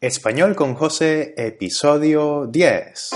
Español con José, episodio 10.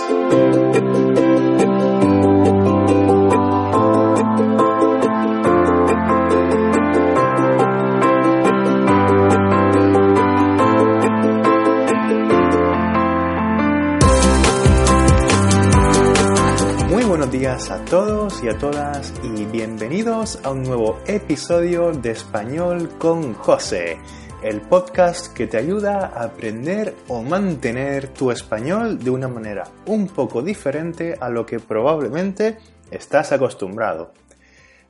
Muy buenos días a todos y a todas y bienvenidos a un nuevo episodio de Español con José el podcast que te ayuda a aprender o mantener tu español de una manera un poco diferente a lo que probablemente estás acostumbrado.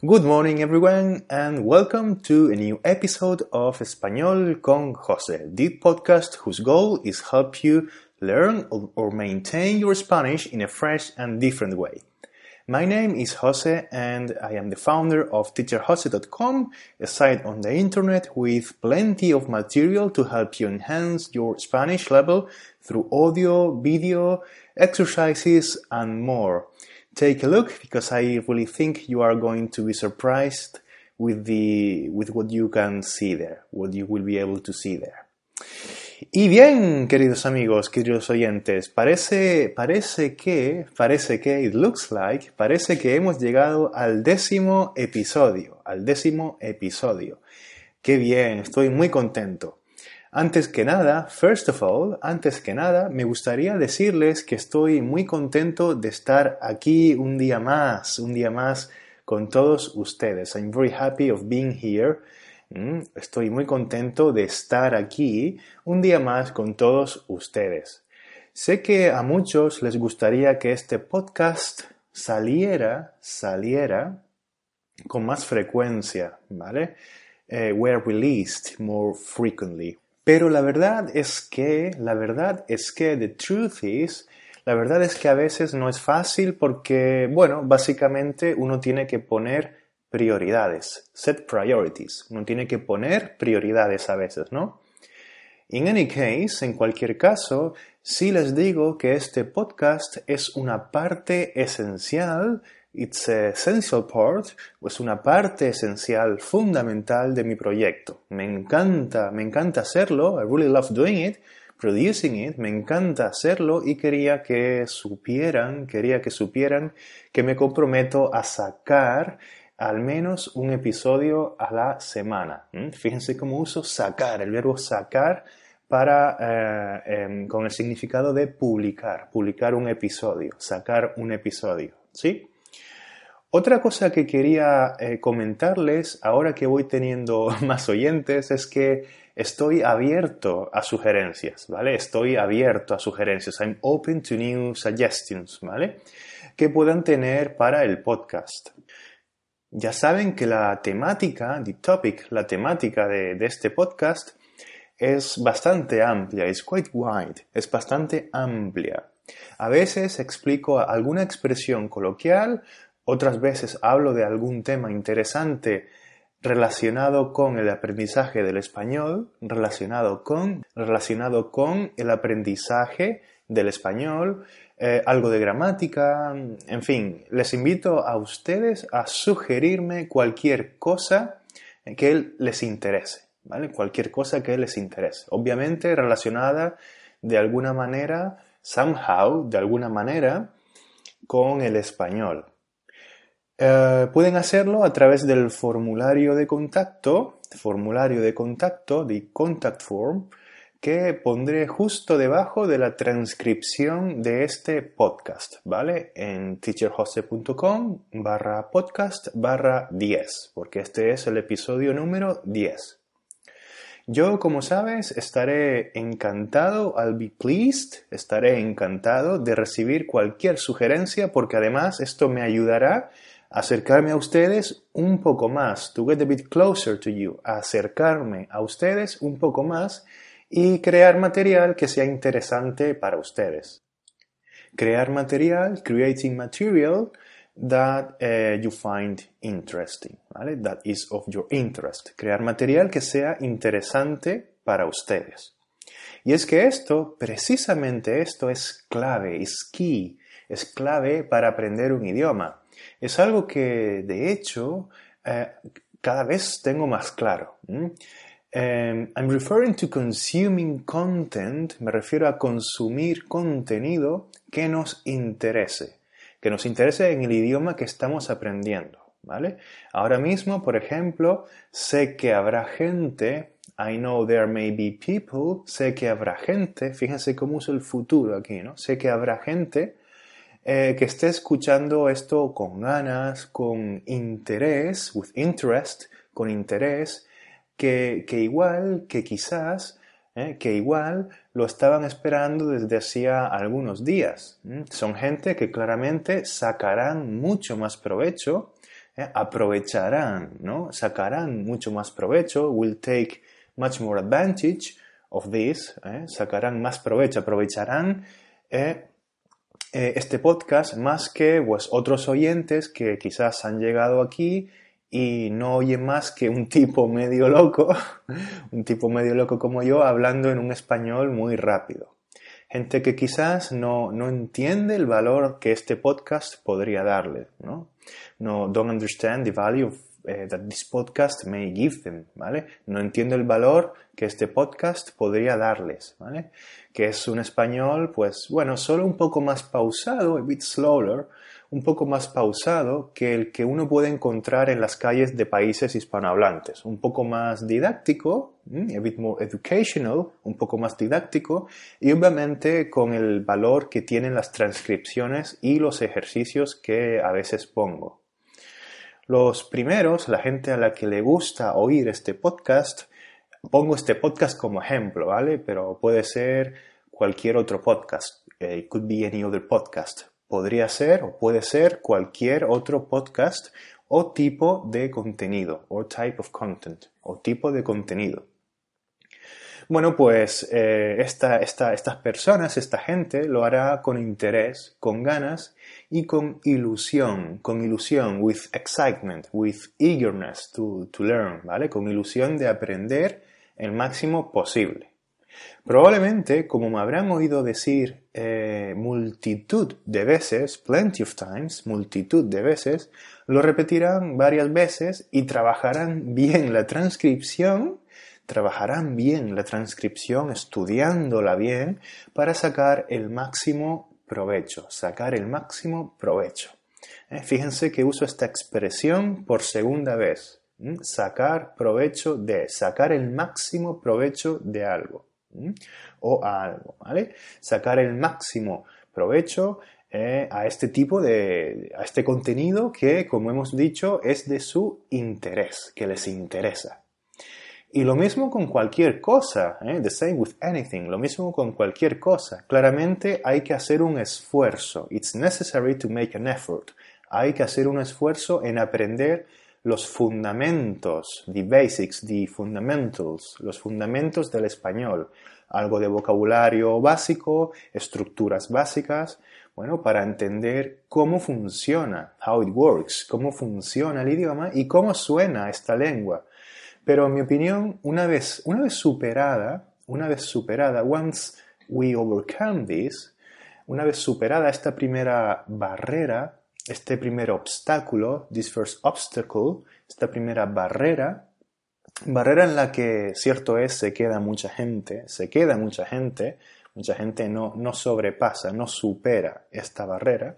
Good morning everyone and welcome to a new episode of Español con José, the podcast whose goal is help you learn or maintain your Spanish in a fresh and different way. My name is Jose and I am the founder of teacherjose.com, a site on the internet with plenty of material to help you enhance your Spanish level through audio, video, exercises and more. Take a look because I really think you are going to be surprised with the with what you can see there, what you will be able to see there. Y bien, queridos amigos, queridos oyentes, parece, parece que, parece que, it looks like, parece que hemos llegado al décimo episodio, al décimo episodio. Qué bien, estoy muy contento. Antes que nada, first of all, antes que nada, me gustaría decirles que estoy muy contento de estar aquí un día más, un día más con todos ustedes. I'm very happy of being here. Mm, estoy muy contento de estar aquí un día más con todos ustedes. Sé que a muchos les gustaría que este podcast saliera, saliera con más frecuencia, ¿vale? Eh, were released more frequently. Pero la verdad es que, la verdad es que, the truth is, la verdad es que a veces no es fácil porque, bueno, básicamente uno tiene que poner prioridades, set priorities. Uno tiene que poner prioridades a veces, ¿no? In any case, en cualquier caso, sí les digo que este podcast es una parte esencial, it's a essential part, es una parte esencial, fundamental de mi proyecto. Me encanta, me encanta hacerlo, I really love doing it, producing it, me encanta hacerlo y quería que supieran, quería que supieran que me comprometo a sacar al menos un episodio a la semana. Fíjense cómo uso sacar, el verbo sacar para, eh, em, con el significado de publicar, publicar un episodio, sacar un episodio. ¿Sí? Otra cosa que quería eh, comentarles ahora que voy teniendo más oyentes es que estoy abierto a sugerencias, ¿vale? Estoy abierto a sugerencias. I'm open to new suggestions, ¿vale? Que puedan tener para el podcast. Ya saben que la temática, the topic, la temática de, este podcast es bastante amplia, es quite wide, es bastante amplia. A veces explico alguna expresión coloquial, otras veces hablo de algún tema interesante relacionado con el aprendizaje del español, relacionado con, relacionado con el aprendizaje del español, eh, algo de gramática, en fin, les invito a ustedes a sugerirme cualquier cosa que les interese, ¿vale? Cualquier cosa que les interese. Obviamente relacionada de alguna manera, somehow, de alguna manera, con el español. Eh, pueden hacerlo a través del formulario de contacto, formulario de contacto, the contact form, que pondré justo debajo de la transcripción de este podcast, ¿vale? En teacherjose.com barra podcast barra 10, porque este es el episodio número 10. Yo, como sabes, estaré encantado, I'll be pleased, estaré encantado de recibir cualquier sugerencia porque además esto me ayudará a acercarme a ustedes un poco más, to get a bit closer to you, a acercarme a ustedes un poco más y crear material que sea interesante para ustedes. Crear material, creating material that uh, you find interesting, ¿vale? That is of your interest. Crear material que sea interesante para ustedes. Y es que esto, precisamente esto es clave, es key, es clave para aprender un idioma. Es algo que, de hecho, eh, cada vez tengo más claro. Um, I'm referring to consuming content, me refiero a consumir contenido que nos interese, que nos interese en el idioma que estamos aprendiendo, ¿vale? Ahora mismo, por ejemplo, sé que habrá gente, I know there may be people, sé que habrá gente, fíjense cómo uso el futuro aquí, ¿no? Sé que habrá gente eh, que esté escuchando esto con ganas, con interés, with interest, con interés, que, igual, que quizás, eh, que igual lo estaban esperando desde hacía algunos días. Son gente que claramente sacarán mucho más provecho, eh, aprovecharán, ¿no? Sacarán mucho más provecho, will take much more advantage of this, sacarán más provecho, aprovecharán eh, este podcast más que pues, otros oyentes que quizás han llegado aquí y no oyen más que un tipo medio loco, un tipo medio loco como yo, hablando en un español muy rápido. Gente que quizás no, no entiende el valor que este podcast podría darle, ¿no? No, don't understand the value of eh, that this podcast may give them, ¿vale? No entiendo el valor que este podcast podría darles, ¿vale? Que es un español, pues, bueno, solo un poco más pausado, a bit slower, un poco más pausado que el que uno puede encontrar en las calles de países hispanohablantes. Un poco más didáctico, a bit more educational, un poco más didáctico y obviamente con el valor que tienen las transcripciones y los ejercicios que a veces pongo. Los primeros, la gente a la que le gusta oír este podcast, pongo este podcast como ejemplo, ¿vale? Pero puede ser cualquier otro podcast. Eh, it could be any other podcast. Podría ser o puede ser cualquier otro podcast o tipo de contenido, o type of content, o tipo de contenido. Bueno, pues eh, estas personas, esta gente, lo hará con interés, con ganas y con ilusión, con ilusión, with excitement, with eagerness to, learn, ¿vale? Con ilusión de aprender el máximo posible. Probablemente, como me habrán oído decir eh, multitud de veces, plenty of times, multitud de veces, lo repetirán varias veces y trabajarán bien la transcripción trabajarán bien la transcripción, estudiándola bien, para sacar el máximo provecho, sacar el máximo provecho. Eh, fíjense que uso esta expresión por segunda vez. Sacar provecho de, sacar el máximo provecho de algo. O a algo. Sacar el máximo provecho eh, a este tipo de, a este contenido que, como hemos dicho, es de su interés, que les interesa. Y lo mismo con cualquier cosa, ¿eh? the same with anything, lo mismo con cualquier cosa. Claramente hay que hacer un esfuerzo. It's necessary to make an effort. Hay que hacer un esfuerzo en aprender los fundamentos, the basics, the fundamentals, los fundamentos del español. Algo de vocabulario básico, estructuras básicas, bueno, para entender cómo funciona, how it works, cómo funciona el idioma y cómo suena esta lengua. Pero en mi opinión, una vez, una vez superada, una vez superada, once we overcome this, una vez superada esta primera barrera, este primer obstáculo, this first obstacle, esta primera barrera, barrera en la que, cierto es, se queda mucha gente, se queda mucha gente, mucha gente no, no sobrepasa, no supera esta barrera.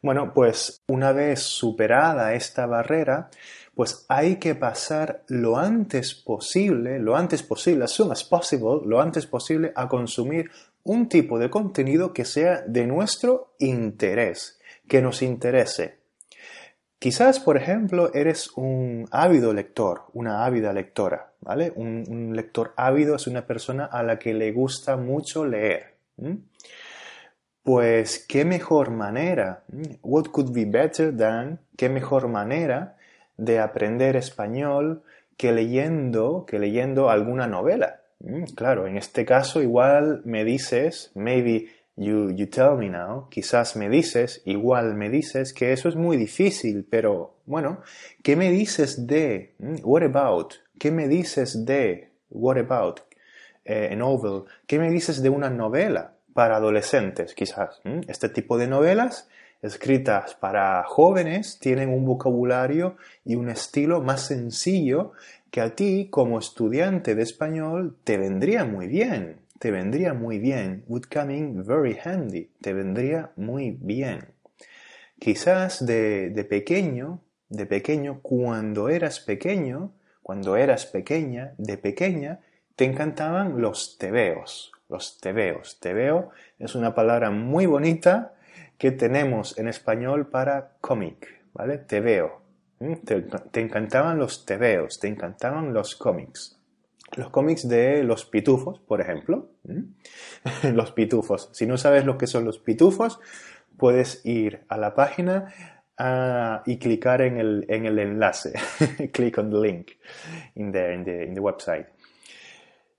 Bueno, pues una vez superada esta barrera, pues hay que pasar lo antes posible, lo antes posible, as soon as possible, lo antes posible a consumir un tipo de contenido que sea de nuestro interés, que nos interese. Quizás, por ejemplo, eres un ávido lector, una ávida lectora, ¿vale? Un, lector ávido es una persona a la que le gusta mucho leer. Pues, ¿qué mejor manera? What could be better than? ¿Qué mejor manera de aprender español que leyendo, que leyendo alguna novela. Mm, claro, en este caso igual me dices, maybe you, you tell me now, quizás me dices, igual me dices que eso es muy difícil, pero bueno, ¿qué me dices de? Mm, what about? ¿Qué me dices de? What about? Eh, a novel. ¿Qué me dices de una novela para adolescentes, quizás? Mm, este tipo de novelas escritas para jóvenes tienen un vocabulario y un estilo más sencillo que a ti como estudiante de español te vendría muy bien, te vendría muy bien, would come in very handy, te vendría muy bien. Quizás de, de pequeño, de pequeño, cuando eras pequeño, cuando eras pequeña, de pequeña, te encantaban los tebeos, los tebeos. Tebeo es una palabra muy bonita que tenemos en español para cómic, ¿vale? Te, te, encantaban los tebeos, te encantaban los cómics. Los cómics de los pitufos, por ejemplo. los pitufos. Si no sabes lo que son los pitufos, puedes ir a la página uh, y clicar en el, en el enlace. Click on the link in the, in the, in the website.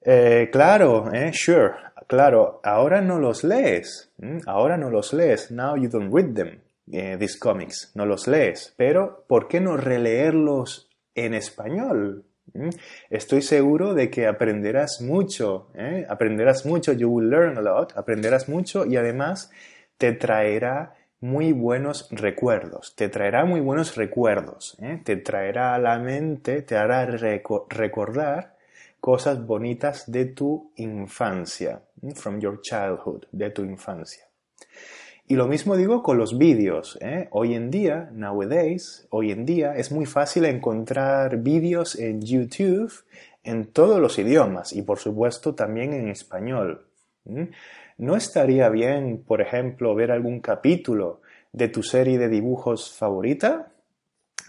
Eh, claro, eh, sure, claro, ahora no los lees, ahora no los lees, now you don't read them, eh, these comics, no los lees, pero ¿por qué no releerlos en español? Estoy seguro de que aprenderás mucho, ¿eh? aprenderás mucho, you will learn a lot, aprenderás mucho y además te traerá muy buenos recuerdos, te traerá muy buenos recuerdos, ¿eh? te traerá a la mente, te hará recordar cosas bonitas de tu infancia, from your childhood, de tu infancia. Y lo mismo digo con los vídeos. ¿eh? Hoy en día, nowadays, hoy en día es muy fácil encontrar vídeos en YouTube en todos los idiomas y por supuesto también en español. ¿No estaría bien, por ejemplo, ver algún capítulo de tu serie de dibujos favorita?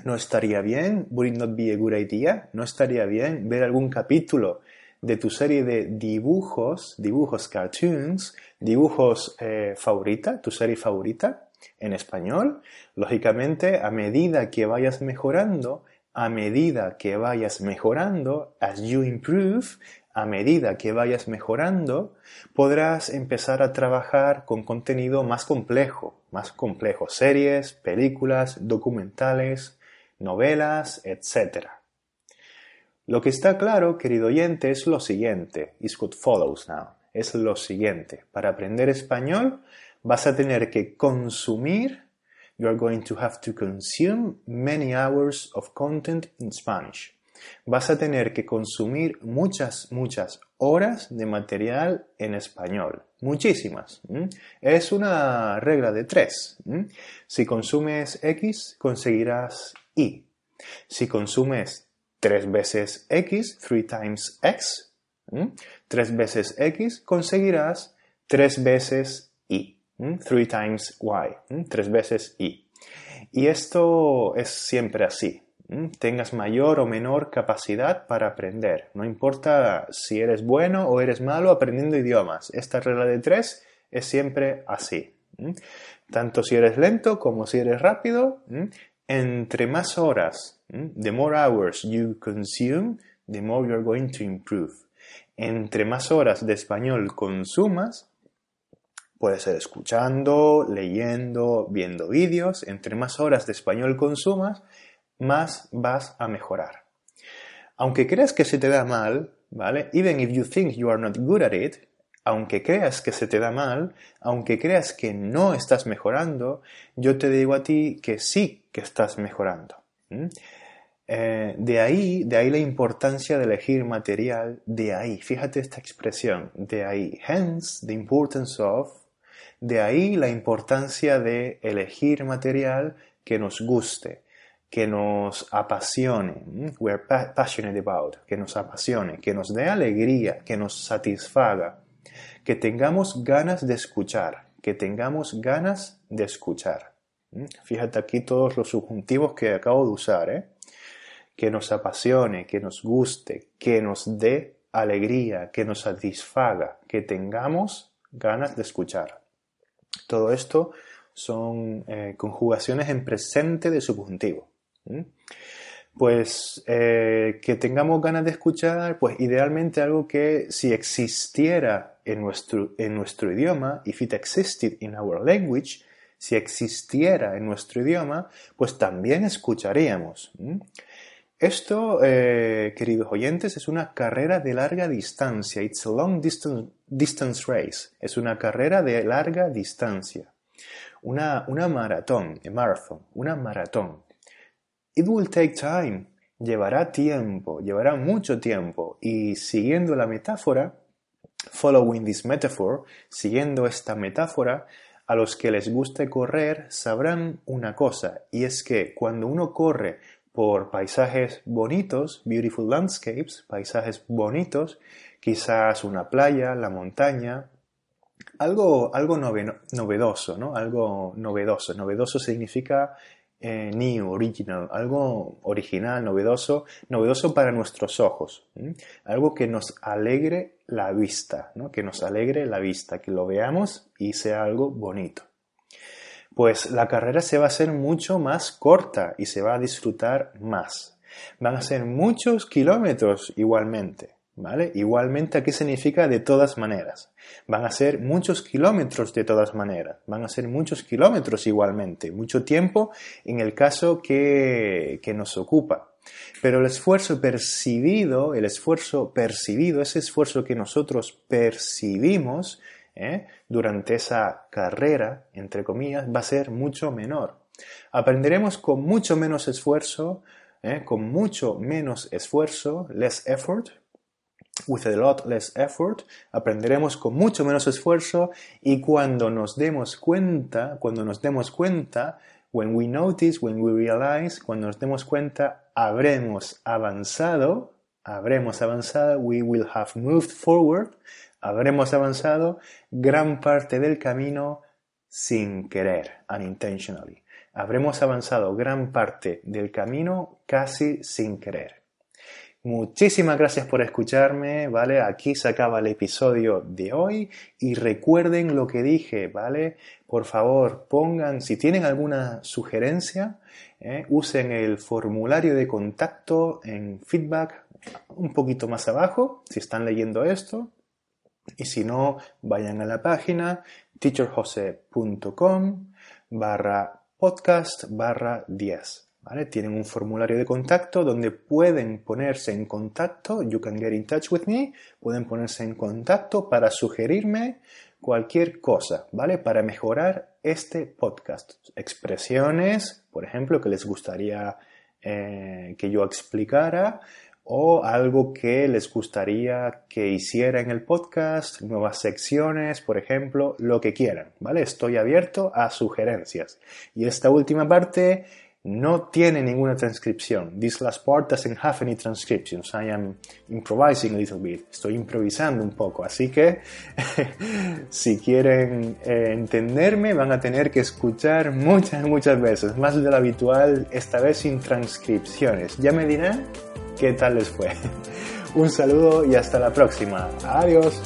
¿No estaría bien? Would it not be a good idea? ¿No estaría bien ver algún capítulo de tu serie de dibujos, dibujos cartoons, dibujos eh, favorita, tu serie favorita en español? Lógicamente, a medida que vayas mejorando, a medida que vayas mejorando, as you improve, a medida que vayas mejorando, podrás empezar a trabajar con contenido más complejo, más complejo, series, películas, documentales, novelas, etc. Lo que está claro, querido oyente, es lo siguiente, is what follows now, es lo siguiente. Para aprender español vas a tener que consumir, you are going to have to consume many hours of content in Spanish. Vas a tener que consumir muchas, muchas horas de material en español. Muchísimas. Es una regla de tres. Si consumes X, conseguirás y. Si consumes tres veces x, 3 times x, tres veces x, conseguirás tres veces y, 3 times y, tres veces y. Y esto es siempre así. Tengas mayor o menor capacidad para aprender. No importa si eres bueno o eres malo aprendiendo idiomas. Esta regla de tres es siempre así. Tanto si eres lento como si eres rápido, entre más horas, the more hours you consume, the more you're going to improve. Entre más horas de español consumas, puede ser escuchando, leyendo, viendo vídeos, entre más horas de español consumas, más vas a mejorar. Aunque creas que se te da mal, ¿vale? Even if you think you are not good at it, aunque creas que se te da mal, aunque creas que no estás mejorando, yo te digo a ti que sí que estás mejorando. Eh, de ahí, de ahí la importancia de elegir material, de ahí, fíjate esta expresión, de ahí, hence the importance of, de ahí la importancia de elegir material que nos guste, que nos apasione, we're passionate about, que nos apasione, que nos dé alegría, que nos satisfaga que tengamos ganas de escuchar, que tengamos ganas de escuchar. Fíjate aquí todos los subjuntivos que acabo de usar, ¿eh? que nos apasione, que nos guste, que nos dé alegría, que nos satisfaga, que tengamos ganas de escuchar. Todo esto son eh, conjugaciones en presente de subjuntivo. Pues eh, que tengamos ganas de escuchar, pues idealmente algo que si existiera en nuestro, en nuestro idioma, if it existed in our language, si existiera en nuestro idioma, pues también escucharíamos. Esto, eh, queridos oyentes, es una carrera de larga distancia. It's a long distance, distance race. Es una carrera de larga distancia. Una, una maratón, a marathon, una maratón. It will take time. Llevará tiempo, llevará mucho tiempo. Y siguiendo la metáfora, following this metaphor, siguiendo esta metáfora, a los que les guste correr sabrán una cosa, y es que cuando uno corre por paisajes bonitos, beautiful landscapes, paisajes bonitos, quizás una playa, la montaña, algo, algo novedoso, ¿no? Algo novedoso. Novedoso significa eh, new, original, algo original, novedoso, novedoso para nuestros ojos, algo que nos alegre la vista, ¿no? que nos alegre la vista, que lo veamos y sea algo bonito. Pues la carrera se va a hacer mucho más corta y se va a disfrutar más. Van a ser muchos kilómetros igualmente. ¿Vale? Igualmente aquí significa de todas maneras. Van a ser muchos kilómetros de todas maneras. Van a ser muchos kilómetros igualmente. Mucho tiempo en el caso que, que nos ocupa. Pero el esfuerzo percibido, el esfuerzo percibido, ese esfuerzo que nosotros percibimos ¿eh? durante esa carrera, entre comillas, va a ser mucho menor. Aprenderemos con mucho menos esfuerzo, ¿eh? con mucho menos esfuerzo, less effort, with a lot less effort, aprenderemos con mucho menos esfuerzo y cuando nos demos cuenta, cuando nos demos cuenta, when we notice, when we realize, cuando nos demos cuenta, habremos avanzado, habremos avanzado, we will have moved forward, habremos avanzado gran parte del camino sin querer, unintentionally. Habremos avanzado gran parte del camino casi sin querer. Muchísimas gracias por escucharme, ¿vale? Aquí se acaba el episodio de hoy y recuerden lo que dije, ¿vale? Por favor, pongan, si tienen alguna sugerencia, ¿eh? usen el formulario de contacto en feedback un poquito más abajo, si están leyendo esto. Y si no, vayan a la página teacherjose.com barra podcast barra 10. Tienen un formulario de contacto donde pueden ponerse en contacto, you can get in touch with me, pueden ponerse en contacto para sugerirme cualquier cosa, ¿vale? Para mejorar este podcast. Expresiones, por ejemplo, que les gustaría eh, que yo explicara o algo que les gustaría que hiciera en el podcast, nuevas secciones, por ejemplo, lo que quieran, ¿vale? Estoy abierto a sugerencias. Y esta última parte no tiene ninguna transcripción. This last part doesn't have any transcriptions. I am improvising a little bit. Estoy improvisando un poco. Así que si quieren eh, entenderme van a tener que escuchar muchas, muchas veces. Más de lo habitual, esta vez sin transcripciones. Ya me dirán qué tal les fue. un saludo y hasta la próxima. Adiós.